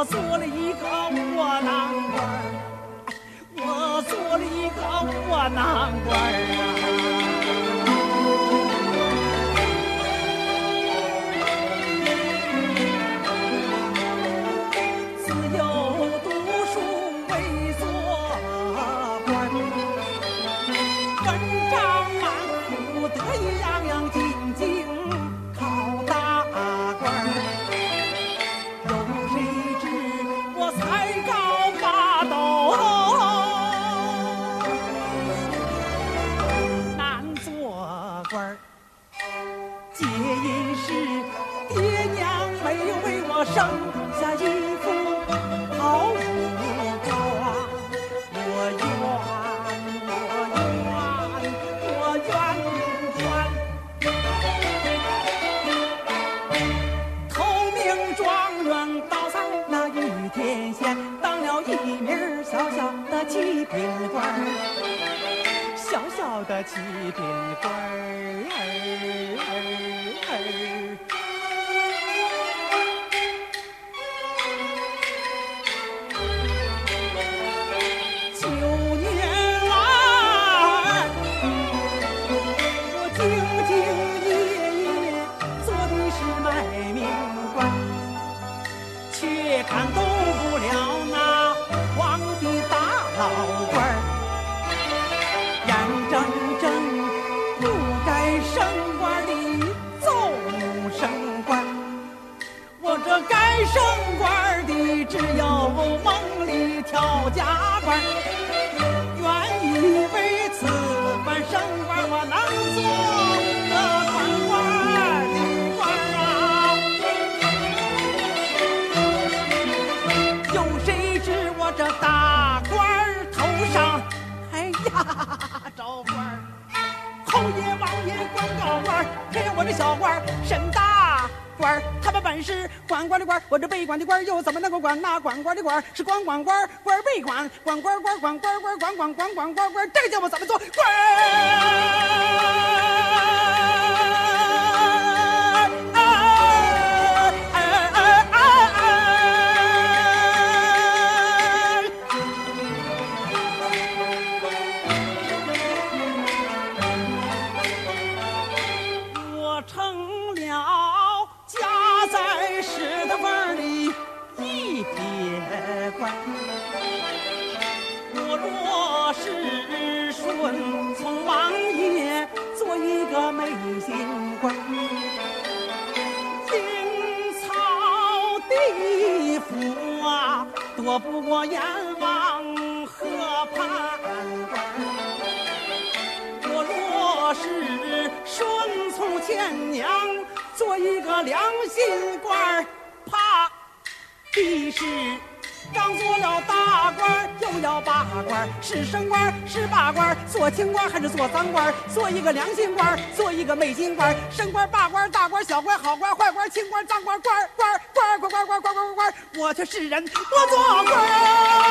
我做了一个窝囊官。儿，我做了一个窝囊官儿官儿。皆因是爹娘没有为我生下一副好武功，我冤我冤我冤！头名状元到在那玉田县，当了一名小小的七品官，小小的七品官儿。大老官儿，眼睁睁不该升官的奏升官。我这该升官的只有梦里挑家官，原以为此番升官我能做个官官的官啊！有谁知我这大官儿头上，哎呀，哈哈哈招官儿，侯爷、王爷、官高官儿，偏让我这小官儿审大官儿，他们本是管官的官儿，我这被管的官儿又怎么能够管那管官的官儿？是管管官儿，官儿被管，管官儿官儿管官儿官儿管管管管官官儿，这个叫我怎么做官儿？官。我若是顺从王爷，做一个美心官，阴曹地府啊，躲不过阎王和判官。我若是顺从前娘，做一个良心官儿，怕的是刚做了大官儿，又要罢官儿，是升官儿是罢官儿，做清官还是做脏官？做一个良心官，做一个昧心官，升官罢官大官小官好官坏官清官脏官官官官官儿官儿官儿官儿官儿官儿官儿，我却是人，我做官儿。